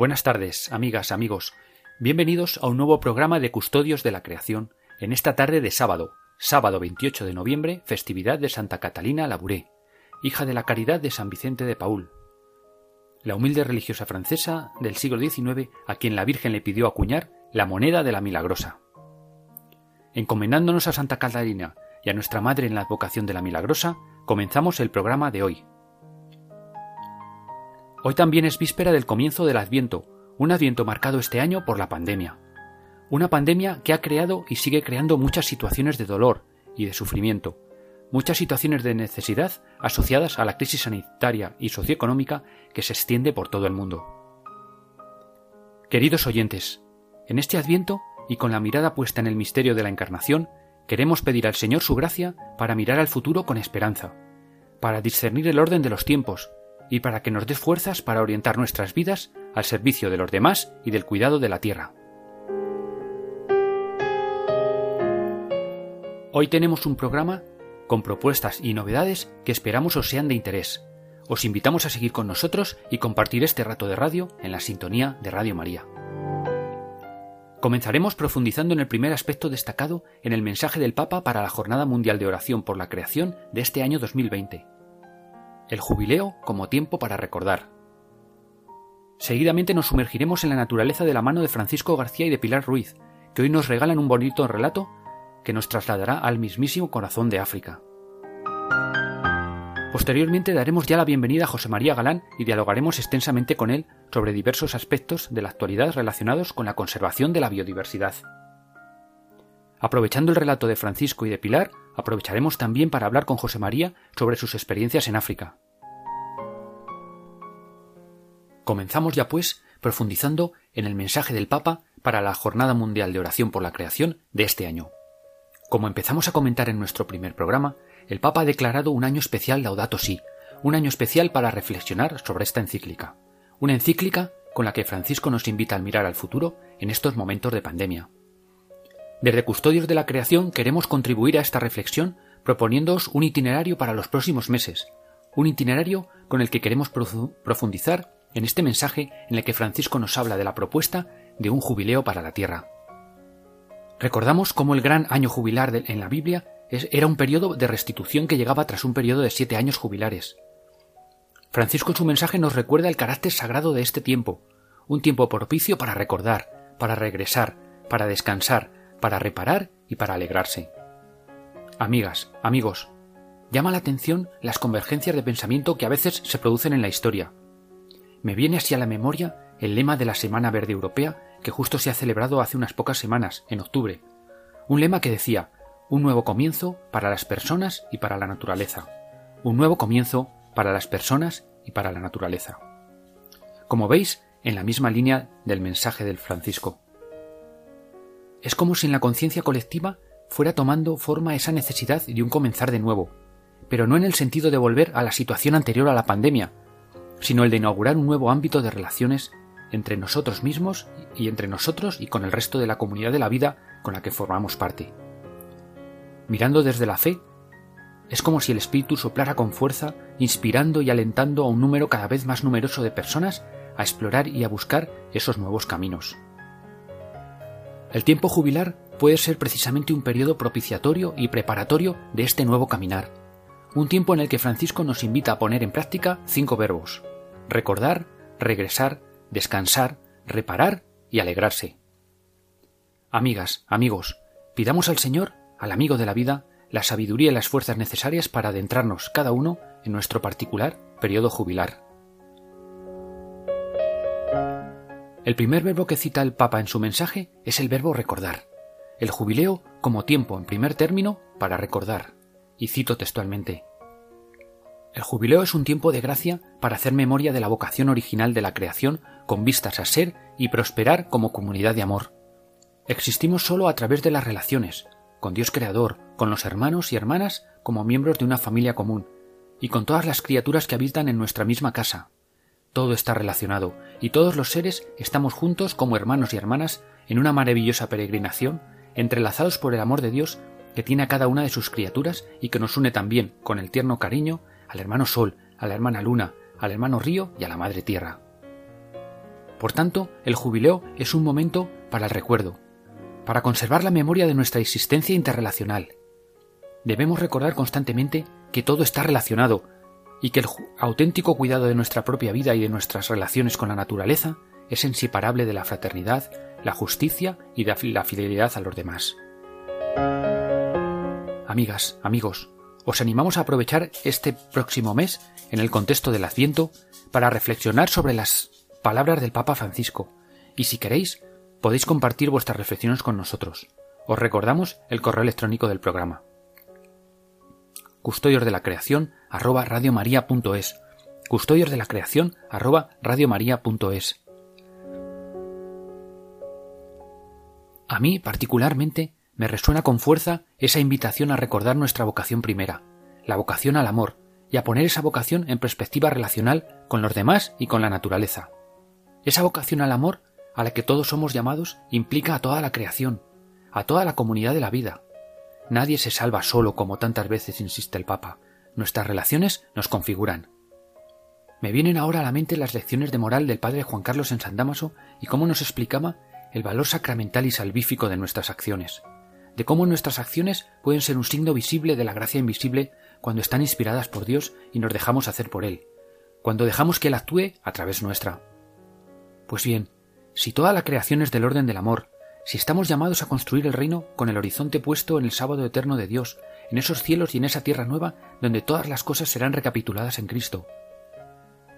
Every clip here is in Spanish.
Buenas tardes, amigas, amigos. Bienvenidos a un nuevo programa de Custodios de la Creación en esta tarde de sábado, sábado 28 de noviembre, festividad de Santa Catalina Labouré, hija de la caridad de San Vicente de Paul, la humilde religiosa francesa del siglo XIX a quien la Virgen le pidió acuñar la moneda de la Milagrosa. Encomendándonos a Santa Catalina y a nuestra Madre en la advocación de la Milagrosa, comenzamos el programa de hoy, Hoy también es víspera del comienzo del Adviento, un Adviento marcado este año por la pandemia. Una pandemia que ha creado y sigue creando muchas situaciones de dolor y de sufrimiento, muchas situaciones de necesidad asociadas a la crisis sanitaria y socioeconómica que se extiende por todo el mundo. Queridos oyentes, en este Adviento y con la mirada puesta en el misterio de la Encarnación, queremos pedir al Señor su gracia para mirar al futuro con esperanza, para discernir el orden de los tiempos, y para que nos des fuerzas para orientar nuestras vidas al servicio de los demás y del cuidado de la tierra. Hoy tenemos un programa con propuestas y novedades que esperamos os sean de interés. Os invitamos a seguir con nosotros y compartir este rato de radio en la sintonía de Radio María. Comenzaremos profundizando en el primer aspecto destacado en el mensaje del Papa para la Jornada Mundial de Oración por la Creación de este año 2020 el jubileo como tiempo para recordar. Seguidamente nos sumergiremos en la naturaleza de la mano de Francisco García y de Pilar Ruiz, que hoy nos regalan un bonito relato que nos trasladará al mismísimo corazón de África. Posteriormente daremos ya la bienvenida a José María Galán y dialogaremos extensamente con él sobre diversos aspectos de la actualidad relacionados con la conservación de la biodiversidad. Aprovechando el relato de Francisco y de Pilar, aprovecharemos también para hablar con José María sobre sus experiencias en África. Comenzamos ya pues profundizando en el mensaje del Papa para la Jornada Mundial de Oración por la Creación de este año. Como empezamos a comentar en nuestro primer programa, el Papa ha declarado un año especial Laudato Si, un año especial para reflexionar sobre esta encíclica, una encíclica con la que Francisco nos invita a mirar al futuro en estos momentos de pandemia. Desde Custodios de la Creación queremos contribuir a esta reflexión proponiéndoos un itinerario para los próximos meses, un itinerario con el que queremos profundizar en este mensaje en el que Francisco nos habla de la propuesta de un jubileo para la Tierra. Recordamos cómo el gran año jubilar en la Biblia era un periodo de restitución que llegaba tras un periodo de siete años jubilares. Francisco en su mensaje nos recuerda el carácter sagrado de este tiempo, un tiempo propicio para recordar, para regresar, para descansar, para reparar y para alegrarse. Amigas, amigos, llama la atención las convergencias de pensamiento que a veces se producen en la historia. Me viene así a la memoria el lema de la Semana Verde Europea que justo se ha celebrado hace unas pocas semanas, en octubre. Un lema que decía un nuevo comienzo para las personas y para la naturaleza. Un nuevo comienzo para las personas y para la naturaleza. Como veis, en la misma línea del mensaje del Francisco. Es como si en la conciencia colectiva fuera tomando forma esa necesidad de un comenzar de nuevo, pero no en el sentido de volver a la situación anterior a la pandemia, sino el de inaugurar un nuevo ámbito de relaciones entre nosotros mismos y entre nosotros y con el resto de la comunidad de la vida con la que formamos parte. Mirando desde la fe, es como si el Espíritu soplara con fuerza, inspirando y alentando a un número cada vez más numeroso de personas a explorar y a buscar esos nuevos caminos. El tiempo jubilar puede ser precisamente un periodo propiciatorio y preparatorio de este nuevo caminar, un tiempo en el que Francisco nos invita a poner en práctica cinco verbos recordar, regresar, descansar, reparar y alegrarse. Amigas, amigos, pidamos al Señor, al amigo de la vida, la sabiduría y las fuerzas necesarias para adentrarnos cada uno en nuestro particular periodo jubilar. El primer verbo que cita el Papa en su mensaje es el verbo recordar. El jubileo como tiempo en primer término para recordar. Y cito textualmente. El jubileo es un tiempo de gracia para hacer memoria de la vocación original de la creación con vistas a ser y prosperar como comunidad de amor. Existimos solo a través de las relaciones, con Dios Creador, con los hermanos y hermanas como miembros de una familia común, y con todas las criaturas que habitan en nuestra misma casa. Todo está relacionado, y todos los seres estamos juntos como hermanos y hermanas en una maravillosa peregrinación, entrelazados por el amor de Dios que tiene a cada una de sus criaturas y que nos une también, con el tierno cariño, al hermano Sol, a la hermana Luna, al hermano Río y a la Madre Tierra. Por tanto, el jubileo es un momento para el recuerdo, para conservar la memoria de nuestra existencia interrelacional. Debemos recordar constantemente que todo está relacionado y que el auténtico cuidado de nuestra propia vida y de nuestras relaciones con la naturaleza es inseparable de la fraternidad, la justicia y la fidelidad a los demás. Amigas, amigos, os animamos a aprovechar este próximo mes, en el contexto del Adviento, para reflexionar sobre las palabras del Papa Francisco, y si queréis, podéis compartir vuestras reflexiones con nosotros. Os recordamos el correo electrónico del programa. Custodios de la creación arroba Custodios de la creación arroba radiomaria.es A mí, particularmente, me resuena con fuerza esa invitación a recordar nuestra vocación primera, la vocación al amor, y a poner esa vocación en perspectiva relacional con los demás y con la naturaleza. Esa vocación al amor a la que todos somos llamados implica a toda la creación, a toda la comunidad de la vida. Nadie se salva solo como tantas veces insiste el Papa. Nuestras relaciones nos configuran. Me vienen ahora a la mente las lecciones de moral del padre Juan Carlos en San Damaso y cómo nos explicaba el valor sacramental y salvífico de nuestras acciones, de cómo nuestras acciones pueden ser un signo visible de la gracia invisible cuando están inspiradas por Dios y nos dejamos hacer por Él, cuando dejamos que Él actúe a través nuestra. Pues bien, si toda la creación es del orden del amor, si estamos llamados a construir el reino con el horizonte puesto en el sábado eterno de Dios, en esos cielos y en esa tierra nueva donde todas las cosas serán recapituladas en Cristo.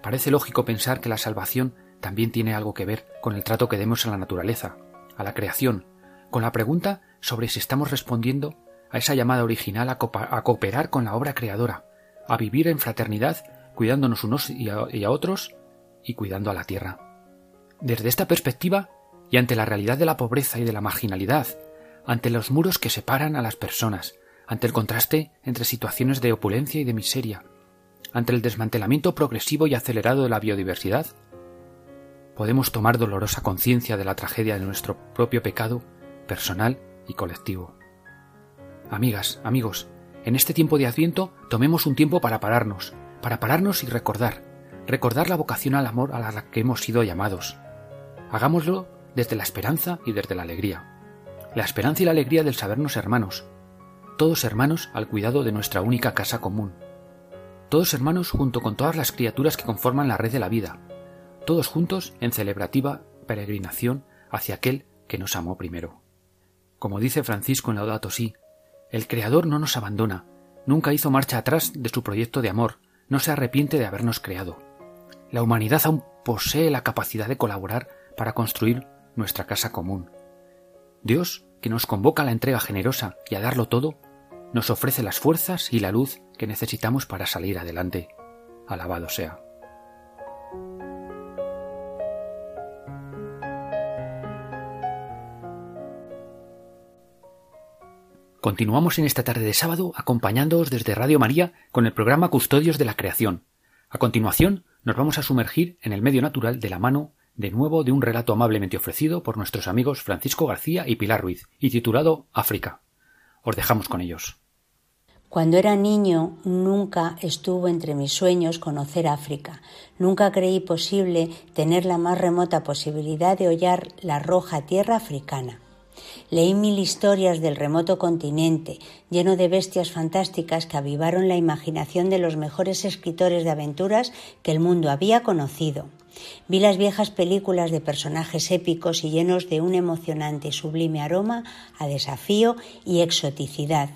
Parece lógico pensar que la salvación también tiene algo que ver con el trato que demos a la naturaleza, a la creación, con la pregunta sobre si estamos respondiendo a esa llamada original a, cooperar con la obra creadora, a vivir en fraternidad, cuidándonos unos y a otros y cuidando a la tierra. Desde esta perspectiva, y ante la realidad de la pobreza y de la marginalidad, ante los muros que separan a las personas, ante el contraste entre situaciones de opulencia y de miseria, ante el desmantelamiento progresivo y acelerado de la biodiversidad, podemos tomar dolorosa conciencia de la tragedia de nuestro propio pecado personal y colectivo. Amigas, amigos, en este tiempo de Adviento tomemos un tiempo para pararnos, para pararnos y recordar, recordar la vocación al amor a la que hemos sido llamados, Hagámoslo desde la esperanza y desde la alegría. La esperanza y la alegría del sabernos hermanos, todos hermanos al cuidado de nuestra única casa común. Todos hermanos junto con todas las criaturas que conforman la red de la vida, todos juntos en celebrativa peregrinación hacia aquel que nos amó primero. Como dice Francisco en Laudato Si, el Creador no nos abandona, nunca hizo marcha atrás de su proyecto de amor, no se arrepiente de habernos creado. La humanidad aún posee la capacidad de colaborar para construir nuestra casa común. Dios, que nos convoca a la entrega generosa y a darlo todo, nos ofrece las fuerzas y la luz que necesitamos para salir adelante. Alabado sea. Continuamos en esta tarde de sábado acompañándoos desde Radio María con el programa Custodios de la Creación. A continuación nos vamos a sumergir en el medio natural de la mano de nuevo de un relato amablemente ofrecido por nuestros amigos Francisco García y Pilar Ruiz, y titulado África. Os dejamos con ellos. Cuando era niño nunca estuvo entre mis sueños conocer África. Nunca creí posible tener la más remota posibilidad de hollar la roja tierra africana. Leí mil historias del remoto continente, lleno de bestias fantásticas que avivaron la imaginación de los mejores escritores de aventuras que el mundo había conocido. Vi las viejas películas de personajes épicos y llenos de un emocionante y sublime aroma a desafío y exoticidad.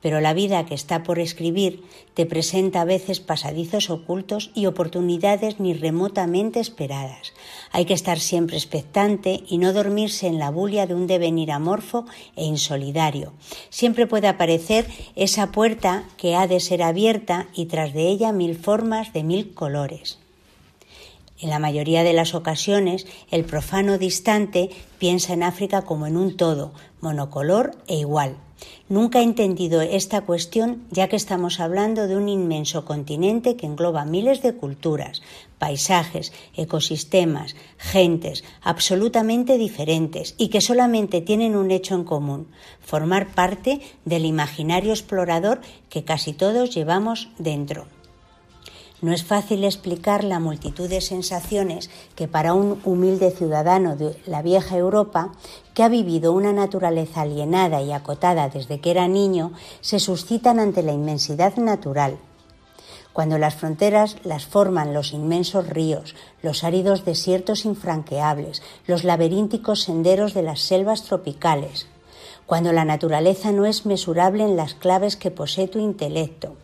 Pero la vida que está por escribir te presenta a veces pasadizos ocultos y oportunidades ni remotamente esperadas. Hay que estar siempre expectante y no dormirse en la bulia de un devenir amorfo e insolidario. Siempre puede aparecer esa puerta que ha de ser abierta y tras de ella mil formas de mil colores. En la mayoría de las ocasiones, el profano distante piensa en África como en un todo, monocolor e igual. Nunca he entendido esta cuestión ya que estamos hablando de un inmenso continente que engloba miles de culturas, paisajes, ecosistemas, gentes absolutamente diferentes y que solamente tienen un hecho en común, formar parte del imaginario explorador que casi todos llevamos dentro. No es fácil explicar la multitud de sensaciones que para un humilde ciudadano de la vieja Europa, que ha vivido una naturaleza alienada y acotada desde que era niño, se suscitan ante la inmensidad natural. Cuando las fronteras las forman los inmensos ríos, los áridos desiertos infranqueables, los laberínticos senderos de las selvas tropicales, cuando la naturaleza no es mesurable en las claves que posee tu intelecto,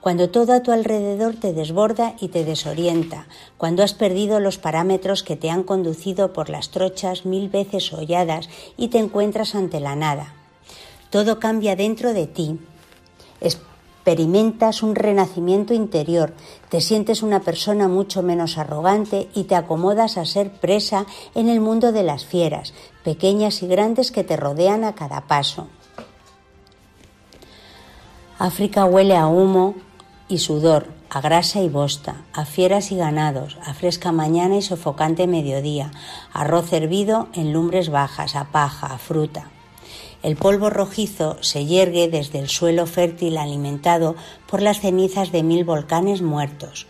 cuando todo a tu alrededor te desborda y te desorienta, cuando has perdido los parámetros que te han conducido por las trochas mil veces holladas y te encuentras ante la nada. Todo cambia dentro de ti. Experimentas un renacimiento interior, te sientes una persona mucho menos arrogante y te acomodas a ser presa en el mundo de las fieras, pequeñas y grandes que te rodean a cada paso. África huele a humo y sudor, a grasa y bosta, a fieras y ganados, a fresca mañana y sofocante mediodía, arroz hervido en lumbres bajas, a paja, a fruta. El polvo rojizo se yergue desde el suelo fértil alimentado por las cenizas de mil volcanes muertos,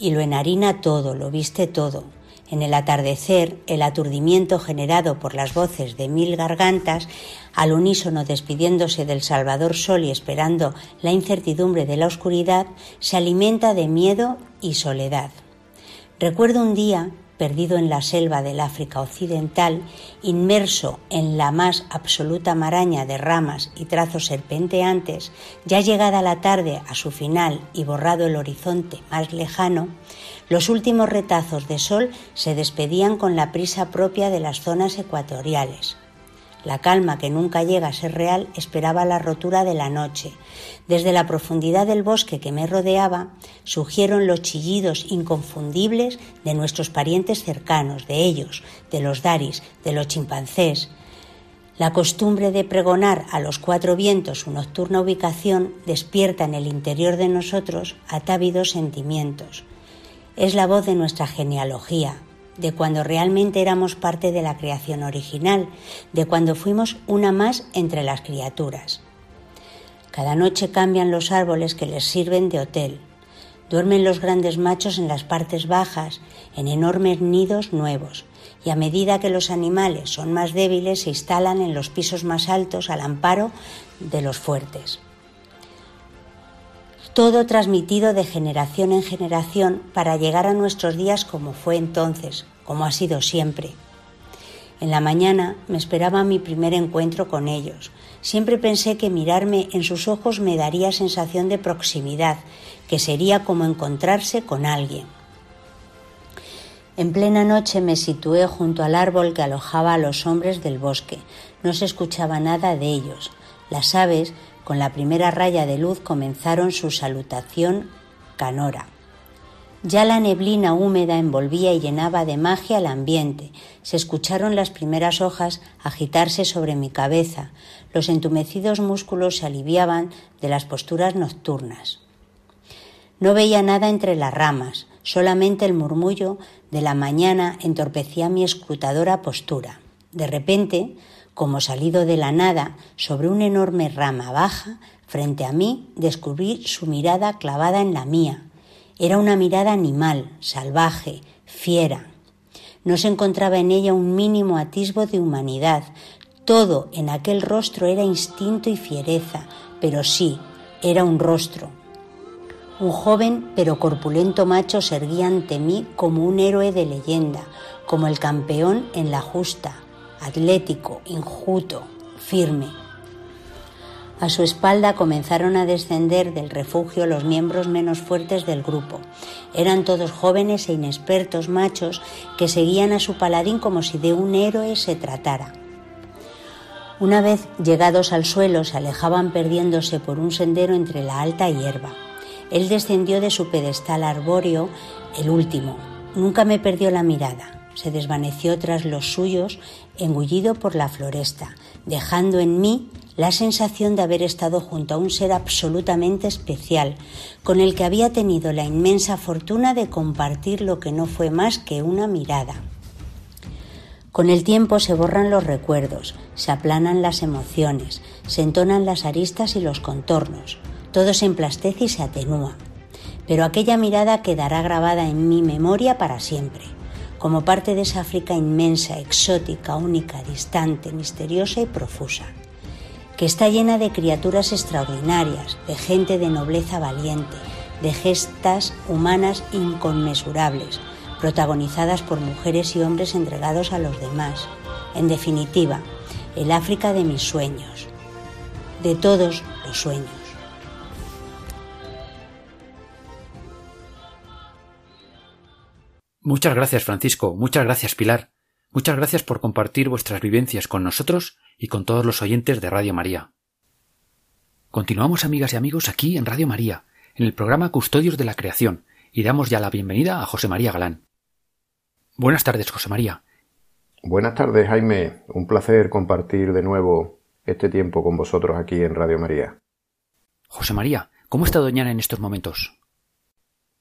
y lo enharina todo, lo viste todo, en el atardecer, el aturdimiento generado por las voces de mil gargantas, al unísono despidiéndose del Salvador Sol y esperando la incertidumbre de la oscuridad, se alimenta de miedo y soledad. Recuerdo un día perdido en la selva del África Occidental, inmerso en la más absoluta maraña de ramas y trazos serpenteantes, ya llegada la tarde a su final y borrado el horizonte más lejano, los últimos retazos de sol se despedían con la prisa propia de las zonas ecuatoriales. La calma que nunca llega a ser real esperaba la rotura de la noche. Desde la profundidad del bosque que me rodeaba surgieron los chillidos inconfundibles de nuestros parientes cercanos, de ellos, de los daris, de los chimpancés. La costumbre de pregonar a los cuatro vientos su nocturna ubicación despierta en el interior de nosotros atávidos sentimientos. Es la voz de nuestra genealogía, de cuando realmente éramos parte de la creación original, de cuando fuimos una más entre las criaturas. Cada noche cambian los árboles que les sirven de hotel. Duermen los grandes machos en las partes bajas, en enormes nidos nuevos, y a medida que los animales son más débiles se instalan en los pisos más altos al amparo de los fuertes todo transmitido de generación en generación para llegar a nuestros días como fue entonces, como ha sido siempre. En la mañana me esperaba mi primer encuentro con ellos. Siempre pensé que mirarme en sus ojos me daría sensación de proximidad, que sería como encontrarse con alguien. En plena noche me situé junto al árbol que alojaba a los hombres del bosque. No se escuchaba nada de ellos. Las aves con la primera raya de luz comenzaron su salutación canora. Ya la neblina húmeda envolvía y llenaba de magia el ambiente. Se escucharon las primeras hojas agitarse sobre mi cabeza. Los entumecidos músculos se aliviaban de las posturas nocturnas. No veía nada entre las ramas, solamente el murmullo de la mañana entorpecía mi escrutadora postura. De repente como salido de la nada sobre una enorme rama baja, frente a mí descubrí su mirada clavada en la mía. Era una mirada animal, salvaje, fiera. No se encontraba en ella un mínimo atisbo de humanidad. Todo en aquel rostro era instinto y fiereza, pero sí, era un rostro. Un joven pero corpulento macho se erguía ante mí como un héroe de leyenda, como el campeón en la justa, atlético, injuto, firme. A su espalda comenzaron a descender del refugio los miembros menos fuertes del grupo. Eran todos jóvenes e inexpertos machos que seguían a su paladín como si de un héroe se tratara. Una vez llegados al suelo se alejaban perdiéndose por un sendero entre la alta hierba. Él descendió de su pedestal arbóreo, el último. Nunca me perdió la mirada. Se desvaneció tras los suyos, engullido por la floresta, dejando en mí la sensación de haber estado junto a un ser absolutamente especial, con el que había tenido la inmensa fortuna de compartir lo que no fue más que una mirada. Con el tiempo se borran los recuerdos, se aplanan las emociones, se entonan las aristas y los contornos, todo se emplastece y se atenúa. Pero aquella mirada quedará grabada en mi memoria para siempre, como parte de esa África inmensa, exótica, única, distante, misteriosa y profusa que está llena de criaturas extraordinarias, de gente de nobleza valiente, de gestas humanas inconmensurables, protagonizadas por mujeres y hombres entregados a los demás. En definitiva, el África de mis sueños, de todos los sueños. Muchas gracias, Francisco. Muchas gracias, Pilar. Muchas gracias por compartir vuestras vivencias con nosotros y con todos los oyentes de Radio María. Continuamos, amigas y amigos, aquí en Radio María, en el programa Custodios de la Creación, y damos ya la bienvenida a José María Galán. Buenas tardes, José María. Buenas tardes, Jaime. Un placer compartir de nuevo este tiempo con vosotros aquí en Radio María. José María, ¿cómo está Doñana en estos momentos?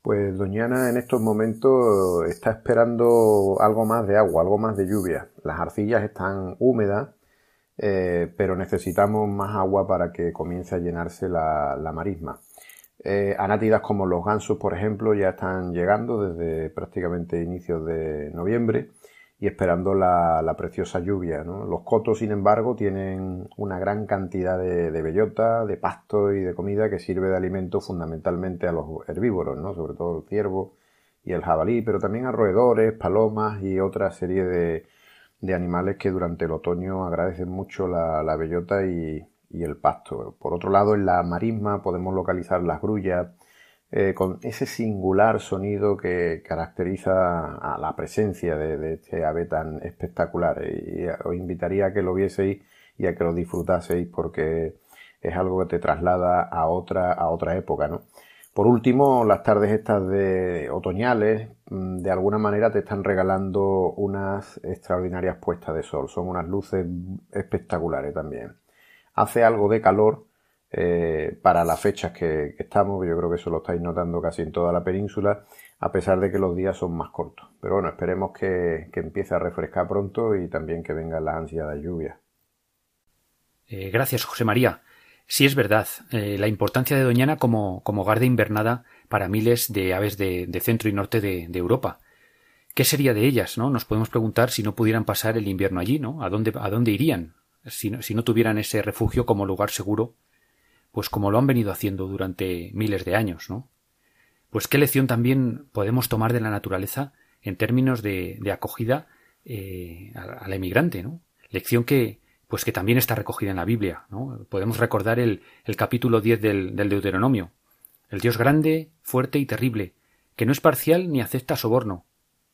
Pues Doñana en estos momentos está esperando algo más de agua, algo más de lluvia. Las arcillas están húmedas eh, pero necesitamos más agua para que comience a llenarse la, marisma. Eh, anátidas como los gansos, por ejemplo, ya están llegando desde prácticamente inicios de noviembre y esperando la, preciosa lluvia. Los cotos, sin embargo, tienen una gran cantidad de, bellota, de pasto y de comida que sirve de alimento fundamentalmente a los herbívoros, ¿no? sobre todo el ciervo y el jabalí, pero también a roedores, palomas y otra serie de, de animales que durante el otoño agradecen mucho la, bellota y, el pasto. Por otro lado, en la marisma podemos localizar las grullas eh, con ese singular sonido que caracteriza a la presencia de, este ave tan espectacular. Y os invitaría a que lo vieseis y a que lo disfrutaseis porque es algo que te traslada a otra, a otra época, ¿no? Por último, las tardes estas de otoñales, mm, de alguna manera te están regalando unas extraordinarias puestas de sol. Son unas luces espectaculares también. Hace algo de calor eh, para las fechas que, estamos, yo creo que eso lo estáis notando casi en toda la península, a pesar de que los días son más cortos. Pero bueno, esperemos que, empiece a refrescar pronto y también que venga la ansia de lluvia. Eh, gracias, José María. Sí es verdad, eh, la importancia de Doñana como, como hogar de invernada para miles de aves de, centro y norte de, Europa. ¿Qué sería de ellas? ¿no? Nos podemos preguntar si no pudieran pasar el invierno allí, ¿no? ¿A dónde, a dónde irían? Si si no tuvieran ese refugio como lugar seguro, pues como lo han venido haciendo durante miles de años, ¿no? Pues qué lección también podemos tomar de la naturaleza en términos de, acogida eh, al, emigrante, ¿no? Lección que, pues que también está recogida en la Biblia. ¿no? Podemos recordar el, capítulo 10 del, del, Deuteronomio. El Dios grande, fuerte y terrible, que no es parcial ni acepta soborno,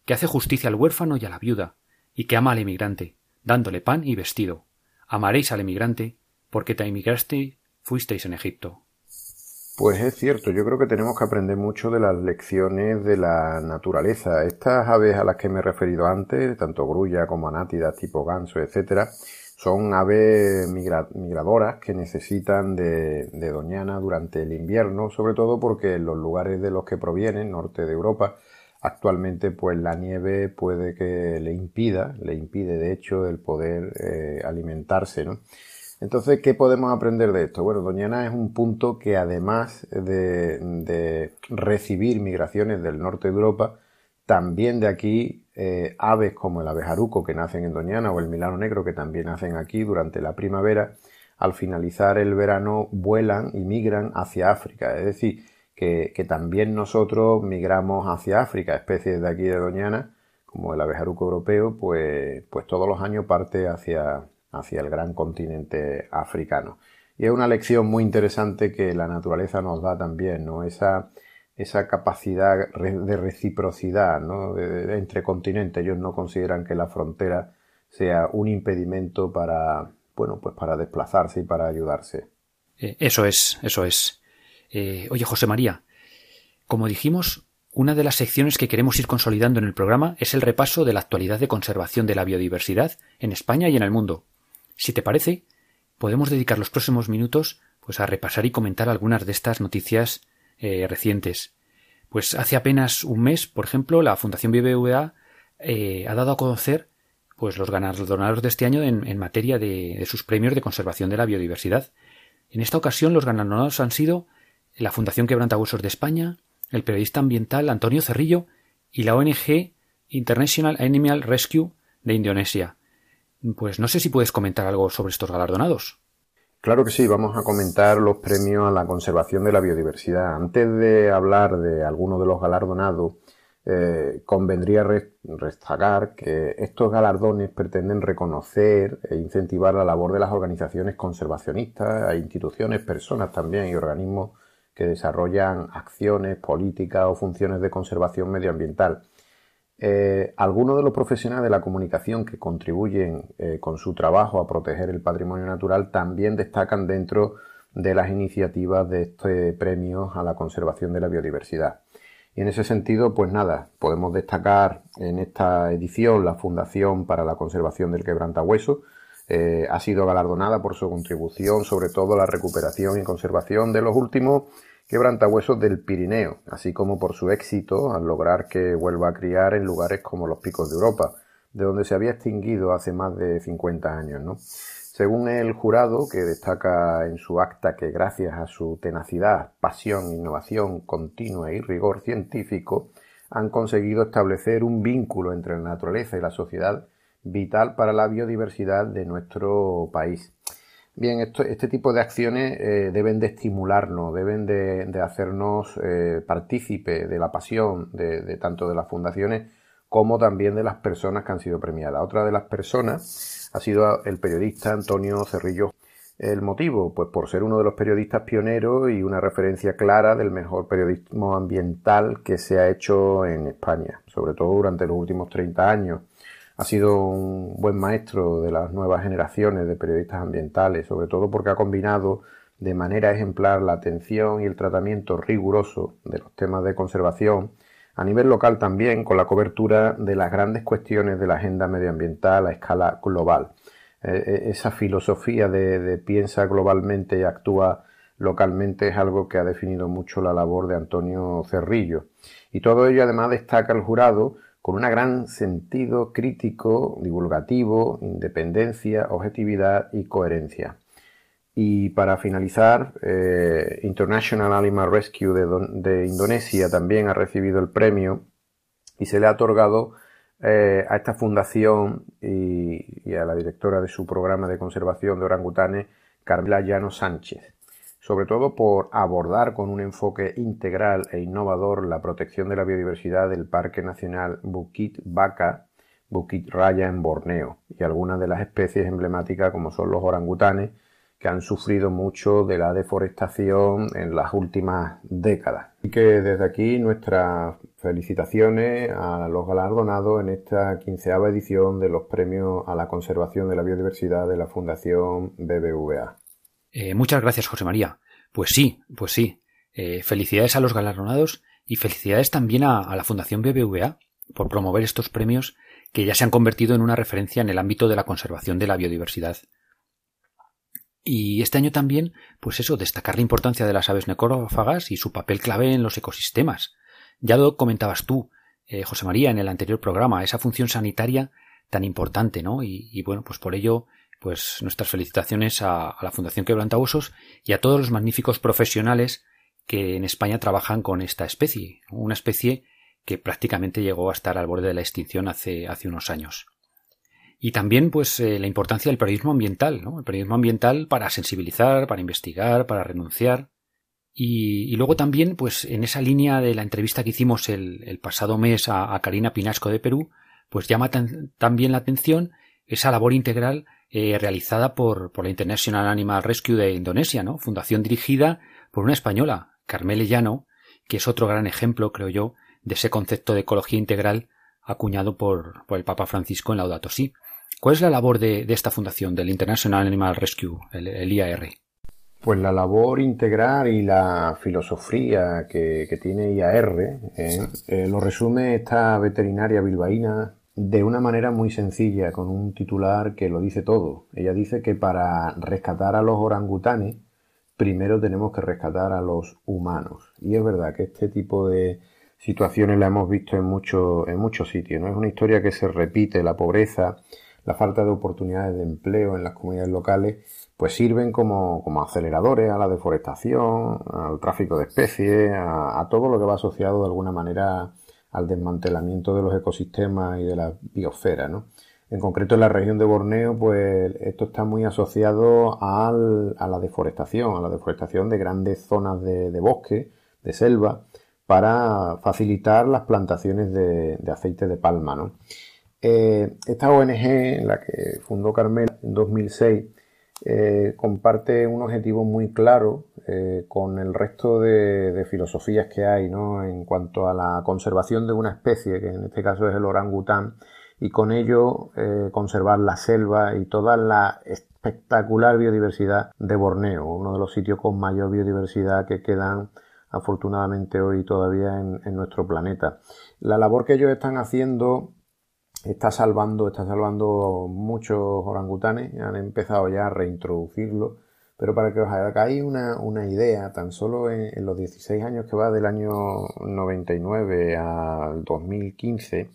que hace justicia al huérfano y a la viuda, y que ama al emigrante, dándole pan y vestido. Amaréis al emigrante, porque te emigraste fuisteis en Egipto. Pues es cierto, yo creo que tenemos que aprender mucho de las lecciones de la naturaleza. Estas aves a las que me he referido antes, tanto grulla como anátidas, tipo ganso, etcétera, son aves migradoras que necesitan de, Doñana durante el invierno, sobre todo porque en los lugares de los que provienen, norte de Europa, actualmente pues la nieve puede que le impida, le impide de hecho el poder eh, alimentarse, ¿no? Entonces, ¿qué podemos aprender de esto? Bueno, Doñana es un punto que además de, de recibir migraciones del norte de Europa, también de aquí eh, aves como el abejaruco que nacen en Doñana o el milano negro que también nacen aquí durante la primavera, al finalizar el verano vuelan y migran hacia África. Es decir, que, también nosotros migramos hacia África, especies de aquí de Doñana, como el abejaruco europeo, pues, pues todos los años parte hacia, hacia el gran continente africano. Y es una lección muy interesante que la naturaleza nos da también, ¿no? Esa, esa capacidad de reciprocidad ¿no? entre continentes. Ellos no consideran que la frontera sea un impedimento para, bueno, pues para desplazarse y para ayudarse. Eh, eso es, eso es. Eh, oye, José María, como dijimos, una de las secciones que queremos ir consolidando en el programa es el repaso de la actualidad de conservación de la biodiversidad en España y en el mundo. Si te parece, podemos dedicar los próximos minutos pues a repasar y comentar algunas de estas noticias eh, recientes. Pues hace apenas un mes, por ejemplo, la Fundación BBVA ha dado a conocer pues los ganadores de este año en, materia de, sus premios de conservación de la biodiversidad. En esta ocasión los galardonados han sido la Fundación Quebrantahuesos de España, el periodista ambiental Antonio Cerrillo y la ONG International Animal Rescue de Indonesia. Pues no sé si puedes comentar algo sobre estos galardonados. Claro que sí, vamos a comentar los premios a la conservación de la biodiversidad. Antes de hablar de alguno de los galardonados, eh, convendría destacar que estos galardones pretenden reconocer e incentivar la labor de las organizaciones conservacionistas, instituciones, personas también y organismos que desarrollan acciones, políticas o funciones de conservación medioambiental. Eh, algunos de los profesionales de la comunicación que contribuyen eh, con su trabajo a proteger el patrimonio natural también destacan dentro de las iniciativas de este premio a la conservación de la biodiversidad. Y en ese sentido, pues nada, podemos destacar en esta edición la Fundación para la Conservación del Quebrantahueso. Eh, ha sido galardonada por su contribución, sobre todo a la recuperación y conservación de los últimos quebrantahuesos del Pirineo, así como por su éxito al lograr que vuelva a criar en lugares como los picos de Europa, de donde se había extinguido hace más de 50 años. ¿no? Según el jurado, que destaca en su acta que gracias a su tenacidad, pasión, innovación continua y rigor científico, han conseguido establecer un vínculo entre la naturaleza y la sociedad vital para la biodiversidad de nuestro país. Bien, este tipo de acciones eh, deben de estimularnos, deben de, hacernos eh, partícipe de la pasión de, tanto de las fundaciones como también de las personas que han sido premiadas. Otra de las personas ha sido el periodista Antonio Cerrillo. El motivo, pues por ser uno de los periodistas pioneros y una referencia clara del mejor periodismo ambiental que se ha hecho en España, sobre todo durante los últimos 30 años. Ha sido un buen maestro de las nuevas generaciones de periodistas ambientales, sobre todo porque ha combinado de manera ejemplar la atención y el tratamiento riguroso de los temas de conservación a nivel local también con la cobertura de las grandes cuestiones de la agenda medioambiental a escala global. Eh, eh, esa filosofía de, piensa globalmente y actúa localmente es algo que ha definido mucho la labor de Antonio Cerrillo. Y todo ello además destaca el jurado con un gran sentido crítico, divulgativo, independencia, objetividad y coherencia. Y para finalizar, eh, International Animal Rescue de, Indonesia también ha recibido el premio y se le ha otorgado eh, a esta fundación y, a la directora de su programa de conservación de orangutanes, Carmela Llano Sánchez, sobre todo por abordar con un enfoque integral e innovador la protección de la biodiversidad del Parque Nacional Bukit Baka, Bukit Raya en Borneo y algunas de las especies emblemáticas como son los orangutanes, que han sufrido mucho de la deforestación en las últimas décadas. Y que desde aquí nuestras felicitaciones a los galardonados en esta quinceava edición de los premios a la conservación de la biodiversidad de la Fundación BBVA. Eh, muchas gracias, José María. Pues sí, pues sí. Eh, felicidades a los galardonados y felicidades también a la Fundación BBVA por promover estos premios que ya se han convertido en una referencia en el ámbito de la conservación de la biodiversidad. Y este año también, pues eso, destacar la importancia de las aves necrófagas y su papel clave en los ecosistemas. Ya lo comentabas tú, eh, José María, en el anterior programa, esa función sanitaria tan importante, ¿no? Y, bueno, pues por ello, pues nuestras felicitaciones a, la Fundación Quebrantahuesos y a todos los magníficos profesionales que en España trabajan con esta especie, una especie que prácticamente llegó a estar al borde de la extinción hace, hace unos años. Y también, pues, eh, la importancia del periodismo ambiental, ¿no? El periodismo ambiental para sensibilizar, para investigar, para renunciar. Y, luego también, pues, en esa línea de la entrevista que hicimos el, pasado mes a, Karina Pinasco de Perú, pues llama también la atención esa labor integral eh, realizada por, por la International Animal Rescue de Indonesia, ¿no? Fundación dirigida por una española, Carmele Llano, que es otro gran ejemplo, creo yo, de ese concepto de ecología integral acuñado por, por el Papa Francisco en Laudato Si. ¿Cuál es la labor de, esta fundación, del International Animal Rescue, el, IAR? Pues la labor integral y la filosofía que, tiene IAR eh, eh, lo resume esta veterinaria bilbaína de una manera muy sencilla, con un titular que lo dice todo. Ella dice que para rescatar a los orangutanes, primero tenemos que rescatar a los humanos. Y es verdad que este tipo de situaciones la hemos visto en, mucho, en muchos sitios. ¿no? Es una historia que se repite, la pobreza, la falta de oportunidades de empleo en las comunidades locales, pues sirven como, aceleradores a la deforestación, al tráfico de especies, a, todo lo que va asociado de alguna manera al desmantelamiento de los ecosistemas y de la biosfera, ¿no? En concreto en la región de Borneo, pues esto está muy asociado a la deforestación, a la deforestación de grandes zonas de, bosque, de selva, para facilitar las plantaciones de, aceite de palma, ¿no? Eh, esta ONG, la que fundó Carmela en 2006, eh, comparte un objetivo muy claro eh, con el resto de, filosofías que hay ¿no? en cuanto a la conservación de una especie, que en este caso es el orangután, y con ello conservar la selva y toda la espectacular biodiversidad de Borneo, uno de los sitios con mayor biodiversidad que quedan afortunadamente hoy todavía en nuestro planeta. La labor que ellos están haciendo está salvando, está salvando muchos orangutanes, han empezado ya a reintroducirlo, pero para que os hagáis una, una idea, tan solo en, los 16 años que va del año 99 al 2015,